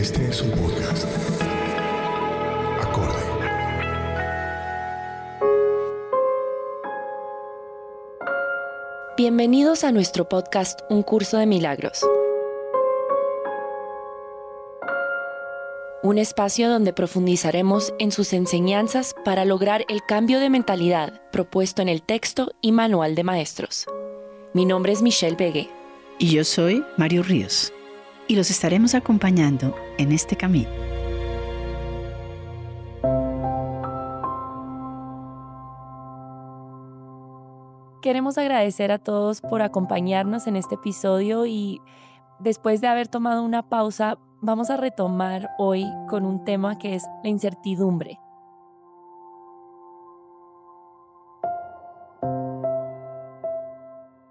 Este es un podcast. Acorde. Bienvenidos a nuestro podcast Un Curso de Milagros. Un espacio donde profundizaremos en sus enseñanzas para lograr el cambio de mentalidad propuesto en el texto y manual de maestros. Mi nombre es Michelle Begue. Y yo soy Mario Ríos. Y los estaremos acompañando en este camino. Queremos agradecer a todos por acompañarnos en este episodio y después de haber tomado una pausa, vamos a retomar hoy con un tema que es la incertidumbre.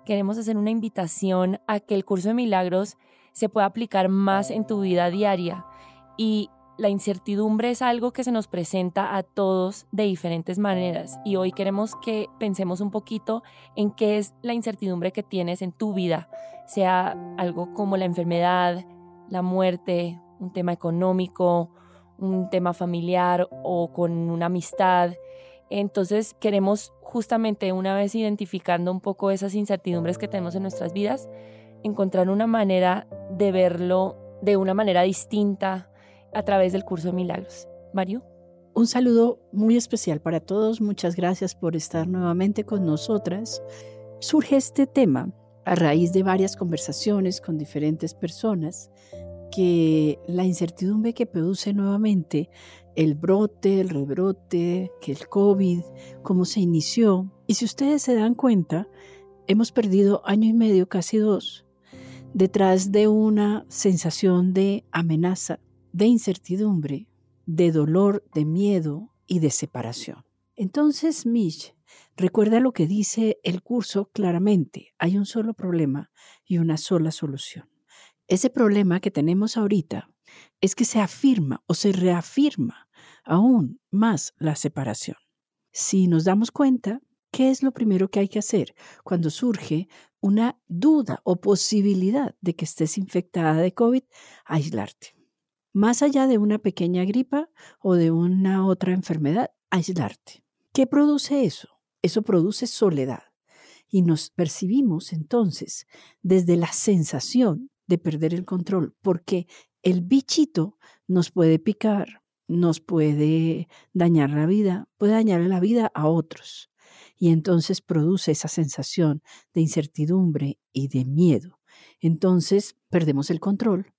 Queremos hacer una invitación a que el curso de milagros se pueda aplicar más en tu vida diaria y la incertidumbre es algo que se nos presenta a todos de diferentes maneras y hoy queremos que pensemos un poquito en qué es la incertidumbre que tienes en tu vida, sea algo como la enfermedad, la muerte, un tema económico, un tema familiar o con una amistad. Entonces queremos justamente una vez identificando un poco esas incertidumbres que tenemos en nuestras vidas, encontrar una manera de verlo de una manera distinta, a través del curso de milagros. Mario. Un saludo muy especial para todos. Muchas gracias por estar nuevamente con nosotras. Surge este tema a raíz de varias conversaciones con diferentes personas que la incertidumbre que produce nuevamente el brote, el rebrote, que el COVID, cómo se inició. Y si ustedes se dan cuenta, hemos perdido año y medio, casi dos, detrás de una sensación de amenaza, de incertidumbre, de dolor, de miedo y de separación. Entonces, Mish, recuerda lo que dice el curso claramente. Hay un solo problema y una sola solución. Ese problema que tenemos ahorita es que se afirma o se reafirma aún más la separación. Si nos damos cuenta, ¿qué es lo primero que hay que hacer cuando surge una duda o posibilidad de que estés infectada de COVID? Aislarte más allá de una pequeña gripa o de una otra enfermedad, aislarte. ¿Qué produce eso? Eso produce soledad. Y nos percibimos entonces desde la sensación de perder el control, porque el bichito nos puede picar, nos puede dañar la vida, puede dañar la vida a otros. Y entonces produce esa sensación de incertidumbre y de miedo. Entonces perdemos el control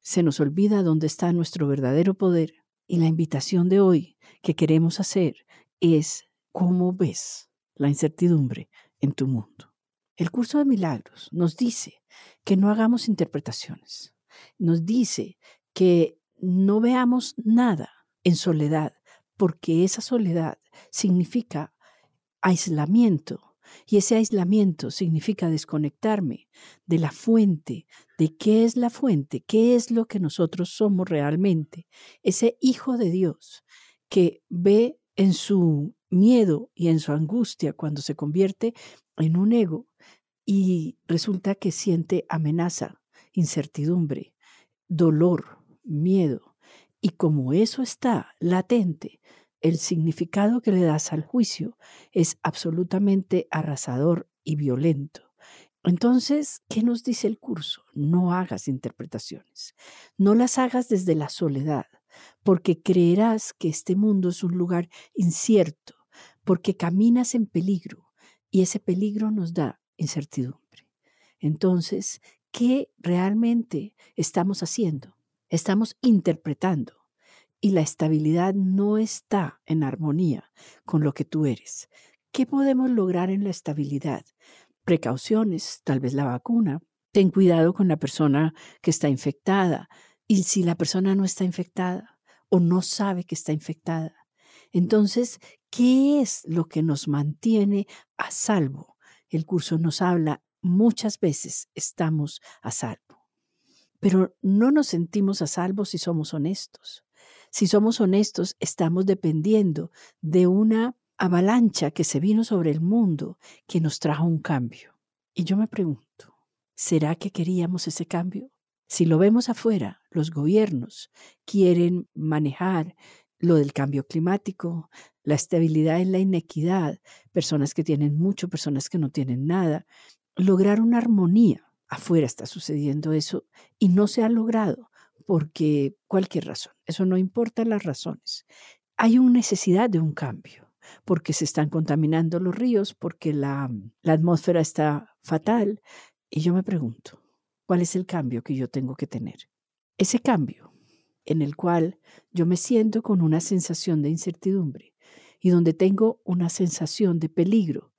se nos olvida dónde está nuestro verdadero poder y la invitación de hoy que queremos hacer es cómo ves la incertidumbre en tu mundo. El curso de milagros nos dice que no hagamos interpretaciones, nos dice que no veamos nada en soledad, porque esa soledad significa aislamiento, Y ese aislamiento significa desconectarme de la fuente, de qué es la fuente, qué es lo que nosotros somos realmente. Ese hijo de Dios que ve en su miedo y en su angustia cuando se convierte en un ego y resulta que siente amenaza, incertidumbre, dolor, miedo. Y como eso está latente, el significado que le das al juicio es absolutamente arrasador y violento. Entonces, ¿qué nos dice el curso? No hagas interpretaciones, no las hagas desde la soledad, porque creerás que este mundo es un lugar incierto, porque caminas en peligro y ese peligro nos da incertidumbre. Entonces, ¿qué realmente estamos haciendo? Estamos interpretando y la estabilidad no está en armonía con lo que tú eres. ¿Qué podemos lograr en la estabilidad? Precauciones, tal vez la vacuna. Ten cuidado con la persona que está infectada. Y si la persona no está infectada o no sabe que está infectada, entonces, ¿qué es lo que nos mantiene a salvo? El curso nos habla muchas veces estamos a salvo, pero no nos sentimos a salvo si somos honestos. Si somos honestos, estamos dependiendo de una avalancha que se vino sobre el mundo que nos trajo un cambio. Y yo me pregunto, ¿será que queríamos ese cambio? Si lo vemos afuera, los gobiernos quieren manejar lo del cambio climático, la estabilidad en la inequidad, personas que tienen mucho, personas que no tienen nada, lograr una armonía. Afuera está sucediendo eso y no se ha logrado porque cualquier razón, eso no importa las razones. Hay una necesidad de un cambio, porque se están contaminando los ríos, porque la, la atmósfera está fatal. Y yo me pregunto, ¿cuál es el cambio que yo tengo que tener? Ese cambio en el cual yo me siento con una sensación de incertidumbre y donde tengo una sensación de peligro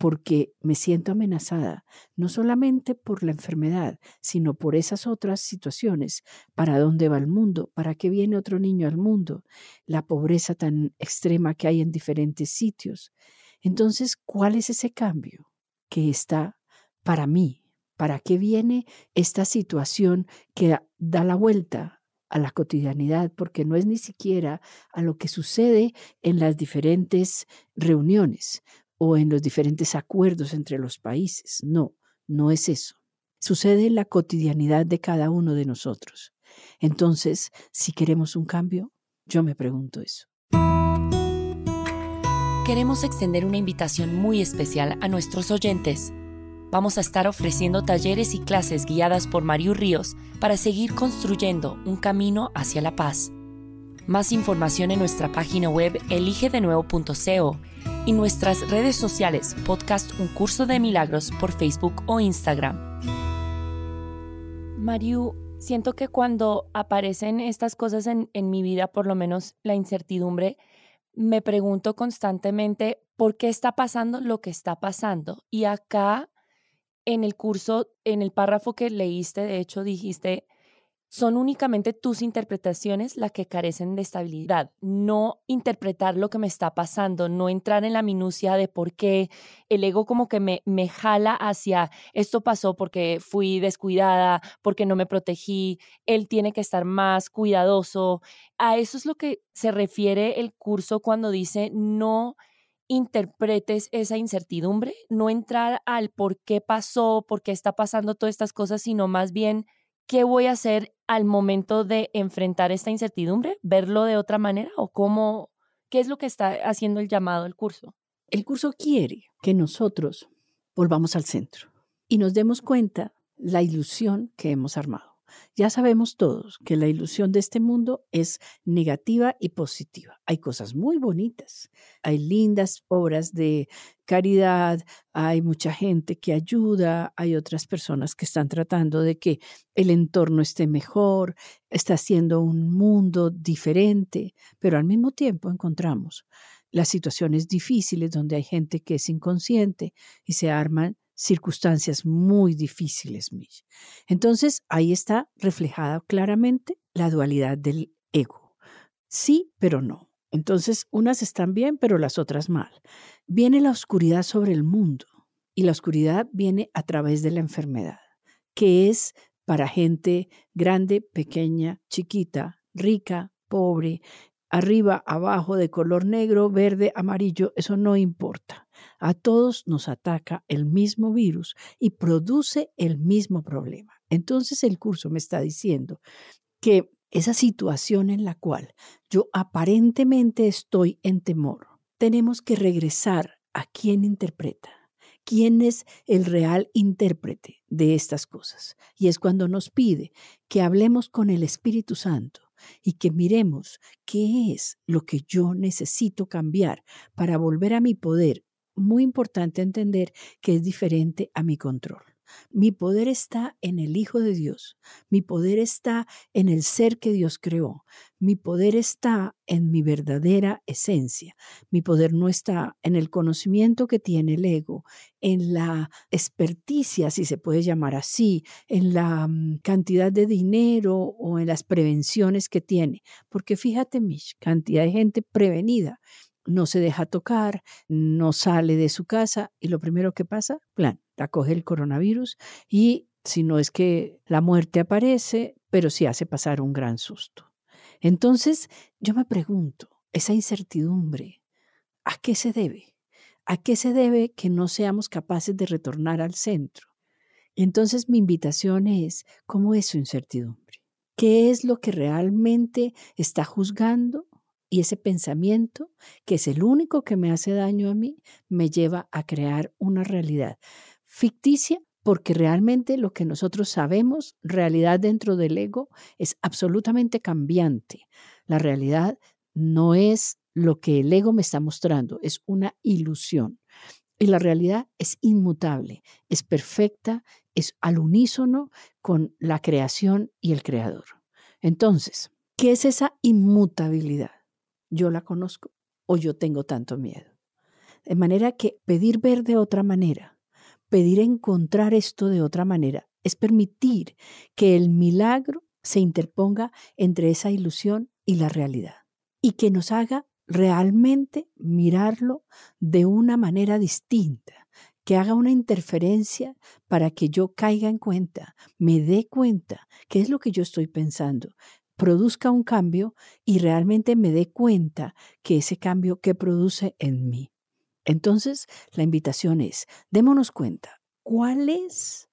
porque me siento amenazada, no solamente por la enfermedad, sino por esas otras situaciones. ¿Para dónde va el mundo? ¿Para qué viene otro niño al mundo? La pobreza tan extrema que hay en diferentes sitios. Entonces, ¿cuál es ese cambio que está para mí? ¿Para qué viene esta situación que da la vuelta a la cotidianidad, porque no es ni siquiera a lo que sucede en las diferentes reuniones, o en los diferentes acuerdos entre los países. No, no es eso. Sucede en la cotidianidad de cada uno de nosotros. Entonces, si queremos un cambio, yo me pregunto eso. Queremos extender una invitación muy especial a nuestros oyentes. Vamos a estar ofreciendo talleres y clases guiadas por Mariu Ríos para seguir construyendo un camino hacia la paz. Más información en nuestra página web eligedenuevo.co y nuestras redes sociales, podcast Un Curso de Milagros por Facebook o Instagram. Mariu, siento que cuando aparecen estas cosas en, en mi vida, por lo menos la incertidumbre, me pregunto constantemente por qué está pasando lo que está pasando. Y acá en el curso, en el párrafo que leíste, de hecho dijiste, son únicamente tus interpretaciones las que carecen de estabilidad. No interpretar lo que me está pasando, no entrar en la minucia de por qué el ego como que me, me jala hacia esto pasó porque fui descuidada, porque no me protegí, él tiene que estar más cuidadoso. A eso es lo que se refiere el curso cuando dice no interpretes esa incertidumbre, no entrar al por qué pasó, por qué está pasando todas estas cosas, sino más bien qué voy a hacer al momento de enfrentar esta incertidumbre? ¿Verlo de otra manera o cómo, qué es lo que está haciendo el llamado al curso? El curso quiere que nosotros volvamos al centro y nos demos cuenta la ilusión que hemos armado. Ya sabemos todos que la ilusión de este mundo es negativa y positiva. Hay cosas muy bonitas, hay lindas obras de caridad, hay mucha gente que ayuda, hay otras personas que están tratando de que el entorno esté mejor, está siendo un mundo diferente, pero al mismo tiempo encontramos las situaciones difíciles donde hay gente que es inconsciente y se arman circunstancias muy difíciles. Entonces, ahí está reflejada claramente la dualidad del ego. Sí, pero no. Entonces, unas están bien, pero las otras mal. Viene la oscuridad sobre el mundo Y la oscuridad viene a través de la enfermedad, que es para gente grande, pequeña, chiquita, rica, pobre, arriba, abajo, de color negro, verde, amarillo, eso no importa. A todos nos ataca el mismo virus y produce el mismo problema. Entonces el curso me está diciendo que esa situación en la cual yo aparentemente estoy en temor, tenemos que regresar a quien interpreta. ¿Quién es el real intérprete de estas cosas? Y es cuando nos pide que hablemos con el Espíritu Santo y que miremos qué es lo que yo necesito cambiar para volver a mi poder. Muy importante entender que es diferente a mi control. Mi poder está en el Hijo de Dios. Mi poder está en el ser que Dios creó. Mi poder está en mi verdadera esencia. Mi poder no está en el conocimiento que tiene el ego, en la experticia, si se puede llamar así, en la mm, cantidad de dinero o en las prevenciones que tiene. Porque fíjate, Mish, cantidad de gente prevenida no se deja tocar, no sale de su casa y lo primero que pasa, plan, acoge el coronavirus y si no es que la muerte aparece, pero sí hace pasar un gran susto. Entonces, yo me pregunto, esa incertidumbre, ¿a qué se debe? ¿A qué se debe que no seamos capaces de retornar al centro? Entonces mi invitación es, ¿cómo es su incertidumbre? ¿Qué es lo que realmente está juzgando? Y ese pensamiento, que es el único que me hace daño a mí, me lleva a crear una realidad ficticia porque realmente lo que nosotros sabemos, realidad dentro del ego, es absolutamente cambiante. La realidad no es lo que el ego me está mostrando, es una ilusión. Y la realidad es inmutable, es perfecta, es al unísono con la creación y el creador. Entonces, ¿qué es esa inmutabilidad? Yo la conozco o yo tengo tanto miedo. De manera que pedir ver de otra manera, pedir encontrar esto de otra manera, es permitir que el milagro se interponga entre esa ilusión y la realidad y que nos haga realmente mirarlo de una manera distinta, que haga una interferencia para que yo caiga en cuenta, me dé cuenta qué es lo que yo estoy pensando, produzca un cambio y realmente me dé cuenta que ese cambio que produce en mí. Entonces, la invitación es, démonos cuenta, ¿cuál es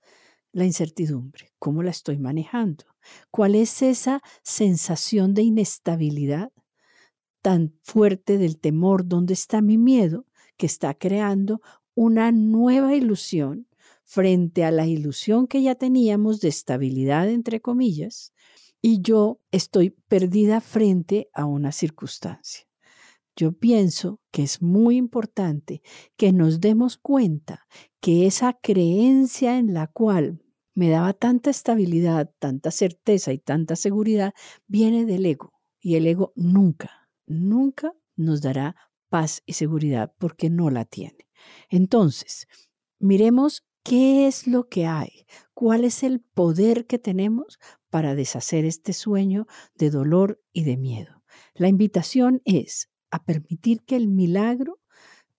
la incertidumbre? ¿Cómo la estoy manejando? ¿Cuál es esa sensación de inestabilidad tan fuerte del temor? ¿Dónde está mi miedo que está creando una nueva ilusión frente a la ilusión que ya teníamos de estabilidad, entre comillas, y yo estoy perdida frente a una circunstancia? yo pienso que es muy importante que nos demos cuenta que esa creencia en la cual me daba tanta estabilidad, tanta certeza y tanta seguridad viene del ego. Y el ego nunca, nunca nos dará paz y seguridad porque no la tiene. Entonces, miremos qué es lo que hay, cuál es el poder que tenemos para deshacer este sueño de dolor y de miedo. La invitación es a permitir que el milagro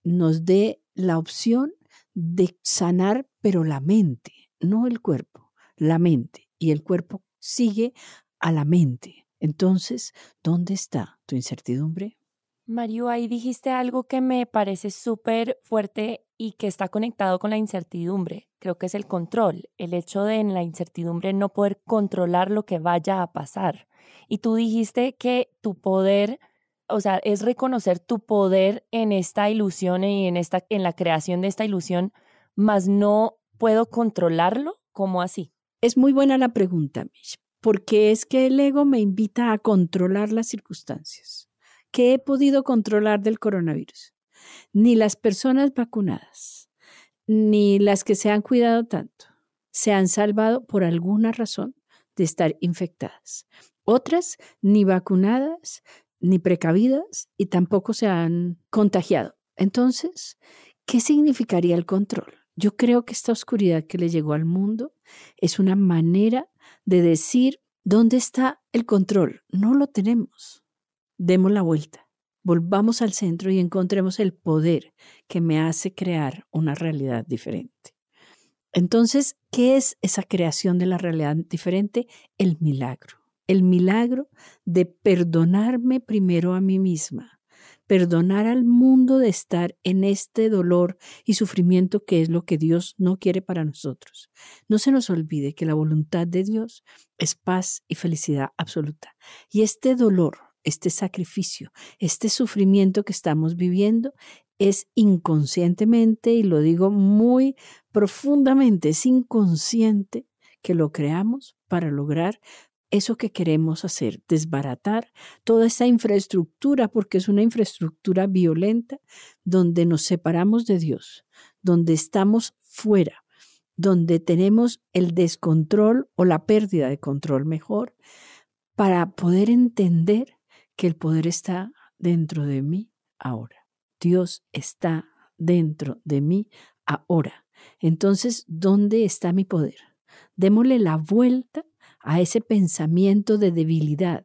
nos dé la opción de sanar, pero la mente, no el cuerpo, la mente. Y el cuerpo sigue a la mente. Entonces, ¿dónde está tu incertidumbre? Mario, ahí dijiste algo que me parece súper fuerte y que está conectado con la incertidumbre. Creo que es el control, el hecho de en la incertidumbre no poder controlar lo que vaya a pasar. Y tú dijiste que tu poder o sea, es reconocer tu poder en esta ilusión y en, esta, en la creación de esta ilusión, mas no puedo controlarlo. ¿Cómo así? Es muy buena la pregunta, Mish, porque es que el ego me invita a controlar las circunstancias. ¿Qué he podido controlar del coronavirus? Ni las personas vacunadas, ni las que se han cuidado tanto, se han salvado por alguna razón de estar infectadas. Otras, ni vacunadas, ni precavidas y tampoco se han contagiado. Entonces, ¿qué significaría el control? Yo creo que esta oscuridad que le llegó al mundo es una manera de decir, ¿dónde está el control? No lo tenemos. Demos la vuelta. volvamos al centro y encontremos el poder que me hace crear una realidad diferente. Entonces, ¿qué es esa creación de la realidad diferente? El milagro. El milagro de perdonarme primero a mí misma, perdonar al mundo de estar en este dolor y sufrimiento que es lo que Dios no quiere para nosotros. No se nos olvide que la voluntad de Dios es paz y felicidad absoluta. Y este dolor, este sacrificio, este sufrimiento que estamos viviendo es inconscientemente, y lo digo muy profundamente, es inconsciente que lo creamos para lograr eso que queremos hacer, desbaratar toda esa infraestructura, porque es una infraestructura violenta donde nos separamos de Dios, donde estamos fuera, donde tenemos el descontrol o la pérdida de control mejor, para poder entender que el poder está dentro de mí ahora. Dios está dentro de mí ahora. Entonces, ¿dónde está mi poder? Démosle la vuelta a ese pensamiento de debilidad,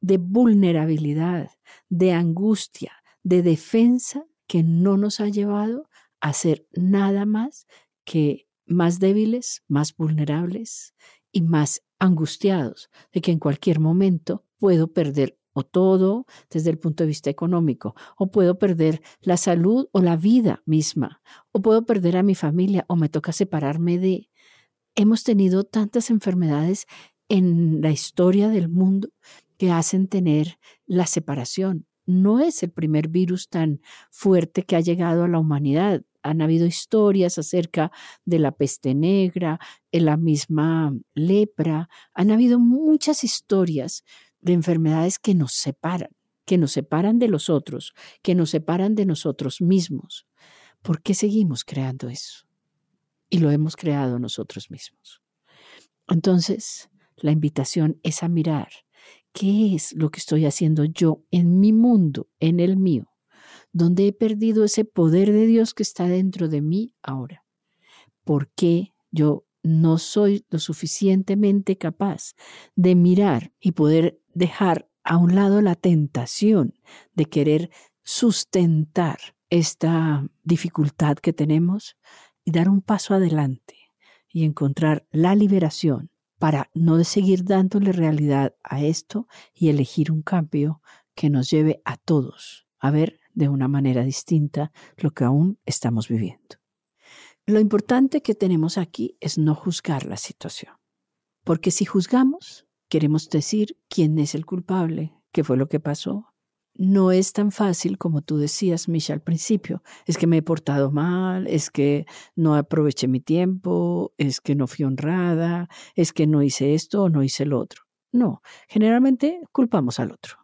de vulnerabilidad, de angustia, de defensa que no nos ha llevado a ser nada más que más débiles, más vulnerables y más angustiados de que en cualquier momento puedo perder o todo desde el punto de vista económico, o puedo perder la salud o la vida misma, o puedo perder a mi familia, o me toca separarme de... Hemos tenido tantas enfermedades en la historia del mundo que hacen tener la separación. No es el primer virus tan fuerte que ha llegado a la humanidad. Han habido historias acerca de la peste negra, en la misma lepra. Han habido muchas historias de enfermedades que nos separan, que nos separan de los otros, que nos separan de nosotros mismos. ¿Por qué seguimos creando eso? Y lo hemos creado nosotros mismos. Entonces, la invitación es a mirar qué es lo que estoy haciendo yo en mi mundo, en el mío, donde he perdido ese poder de Dios que está dentro de mí ahora. ¿Por qué yo no soy lo suficientemente capaz de mirar y poder dejar a un lado la tentación de querer sustentar esta dificultad que tenemos y dar un paso adelante y encontrar la liberación para no seguir dándole realidad a esto y elegir un cambio que nos lleve a todos a ver de una manera distinta lo que aún estamos viviendo. Lo importante que tenemos aquí es no juzgar la situación, porque si juzgamos, queremos decir quién es el culpable, qué fue lo que pasó. No es tan fácil como tú decías, Misha, al principio. Es que me he portado mal, es que no aproveché mi tiempo, es que no fui honrada, es que no hice esto o no hice lo otro. No, generalmente culpamos al otro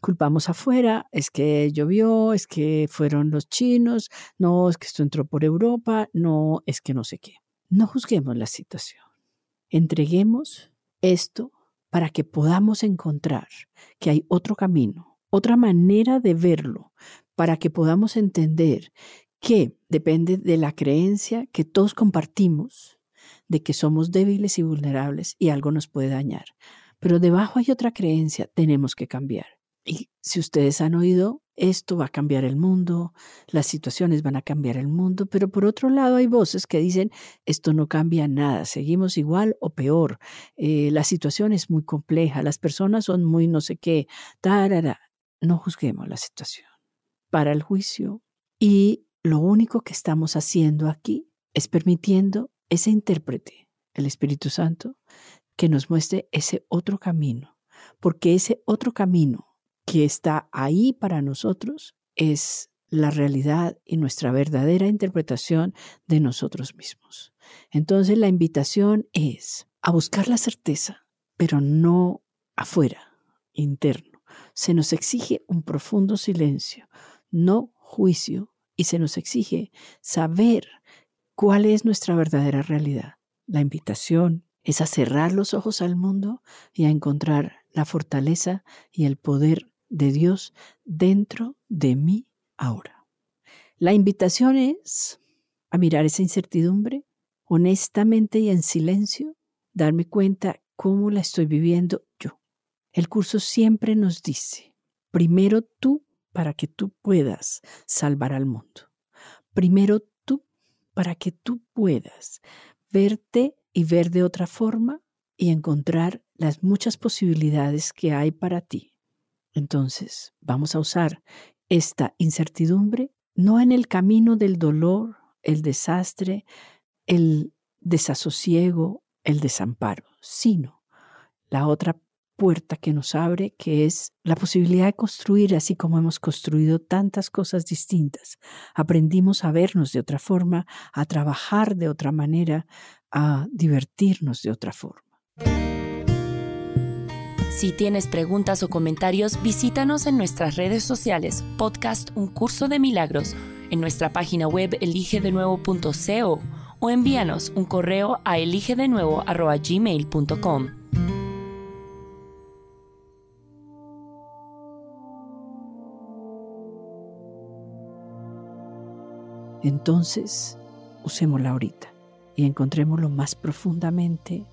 culpamos afuera, es que llovió, es que fueron los chinos, no, es que esto entró por Europa, no, es que no sé qué. No juzguemos la situación. Entreguemos esto para que podamos encontrar que hay otro camino, otra manera de verlo, para que podamos entender que depende de la creencia que todos compartimos de que somos débiles y vulnerables y algo nos puede dañar. Pero debajo hay otra creencia, tenemos que cambiar. Y si ustedes han oído, esto va a cambiar el mundo, las situaciones van a cambiar el mundo, pero por otro lado hay voces que dicen, esto no cambia nada, seguimos igual o peor, eh, la situación es muy compleja, las personas son muy no sé qué, tarara. no juzguemos la situación para el juicio y lo único que estamos haciendo aquí es permitiendo ese intérprete, el Espíritu Santo, que nos muestre ese otro camino, porque ese otro camino que está ahí para nosotros es la realidad y nuestra verdadera interpretación de nosotros mismos. Entonces la invitación es a buscar la certeza, pero no afuera, interno. Se nos exige un profundo silencio, no juicio, y se nos exige saber cuál es nuestra verdadera realidad. La invitación es a cerrar los ojos al mundo y a encontrar la fortaleza y el poder de Dios dentro de mí ahora. La invitación es a mirar esa incertidumbre honestamente y en silencio, darme cuenta cómo la estoy viviendo yo. El curso siempre nos dice, primero tú para que tú puedas salvar al mundo. Primero tú, para que tú puedas verte y ver de otra forma y encontrar las muchas posibilidades que hay para ti. Entonces, vamos a usar esta incertidumbre no en el camino del dolor, el desastre, el desasosiego, el desamparo, sino la otra puerta que nos abre, que es la posibilidad de construir así como hemos construido tantas cosas distintas. Aprendimos a vernos de otra forma, a trabajar de otra manera, a divertirnos de otra forma. Si tienes preguntas o comentarios, visítanos en nuestras redes sociales, podcast Un Curso de Milagros, en nuestra página web eligedenuevo.co o envíanos un correo a eligedenuevo.gmail.com. Entonces, usémosla ahorita y encontrémoslo más profundamente.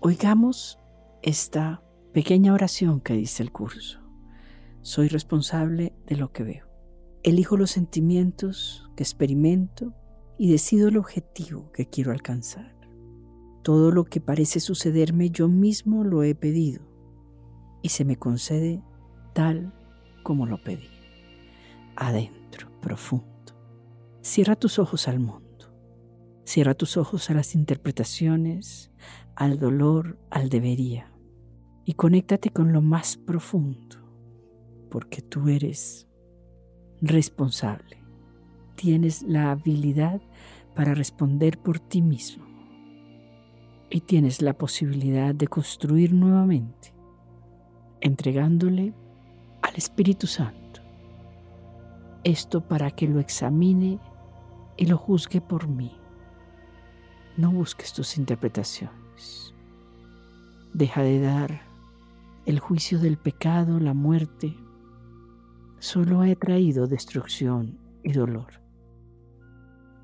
Oigamos esta pequeña oración que dice el curso. Soy responsable de lo que veo. Elijo los sentimientos que experimento y decido el objetivo que quiero alcanzar. Todo lo que parece sucederme yo mismo lo he pedido y se me concede tal como lo pedí. Adentro, profundo. Cierra tus ojos al mundo. Cierra tus ojos a las interpretaciones, al dolor, al debería. Y conéctate con lo más profundo, porque tú eres responsable. Tienes la habilidad para responder por ti mismo. Y tienes la posibilidad de construir nuevamente, entregándole al Espíritu Santo. Esto para que lo examine y lo juzgue por mí. No busques tus interpretaciones. Deja de dar el juicio del pecado, la muerte. Solo ha traído destrucción y dolor.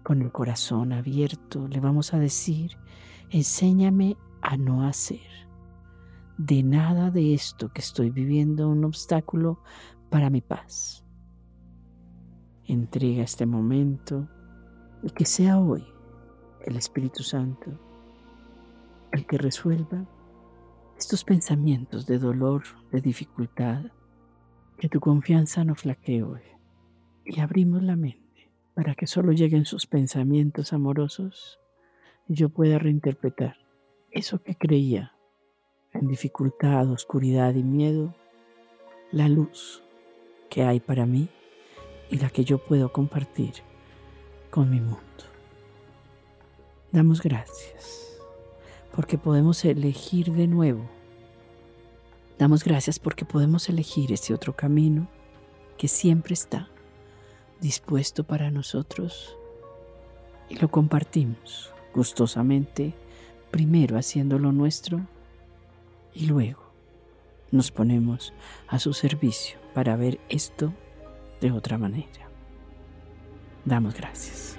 Con el corazón abierto le vamos a decir, enséñame a no hacer de nada de esto que estoy viviendo un obstáculo para mi paz. Entrega este momento y que sea hoy el Espíritu Santo el que resuelva estos pensamientos de dolor, de dificultad, que tu confianza no flaquee. Y abrimos la mente para que solo lleguen sus pensamientos amorosos y yo pueda reinterpretar eso que creía en dificultad, oscuridad y miedo, la luz que hay para mí y la que yo puedo compartir con mi mundo. Damos gracias porque podemos elegir de nuevo. Damos gracias porque podemos elegir ese otro camino que siempre está dispuesto para nosotros y lo compartimos gustosamente, primero haciéndolo nuestro y luego nos ponemos a su servicio para ver esto de otra manera. Damos gracias.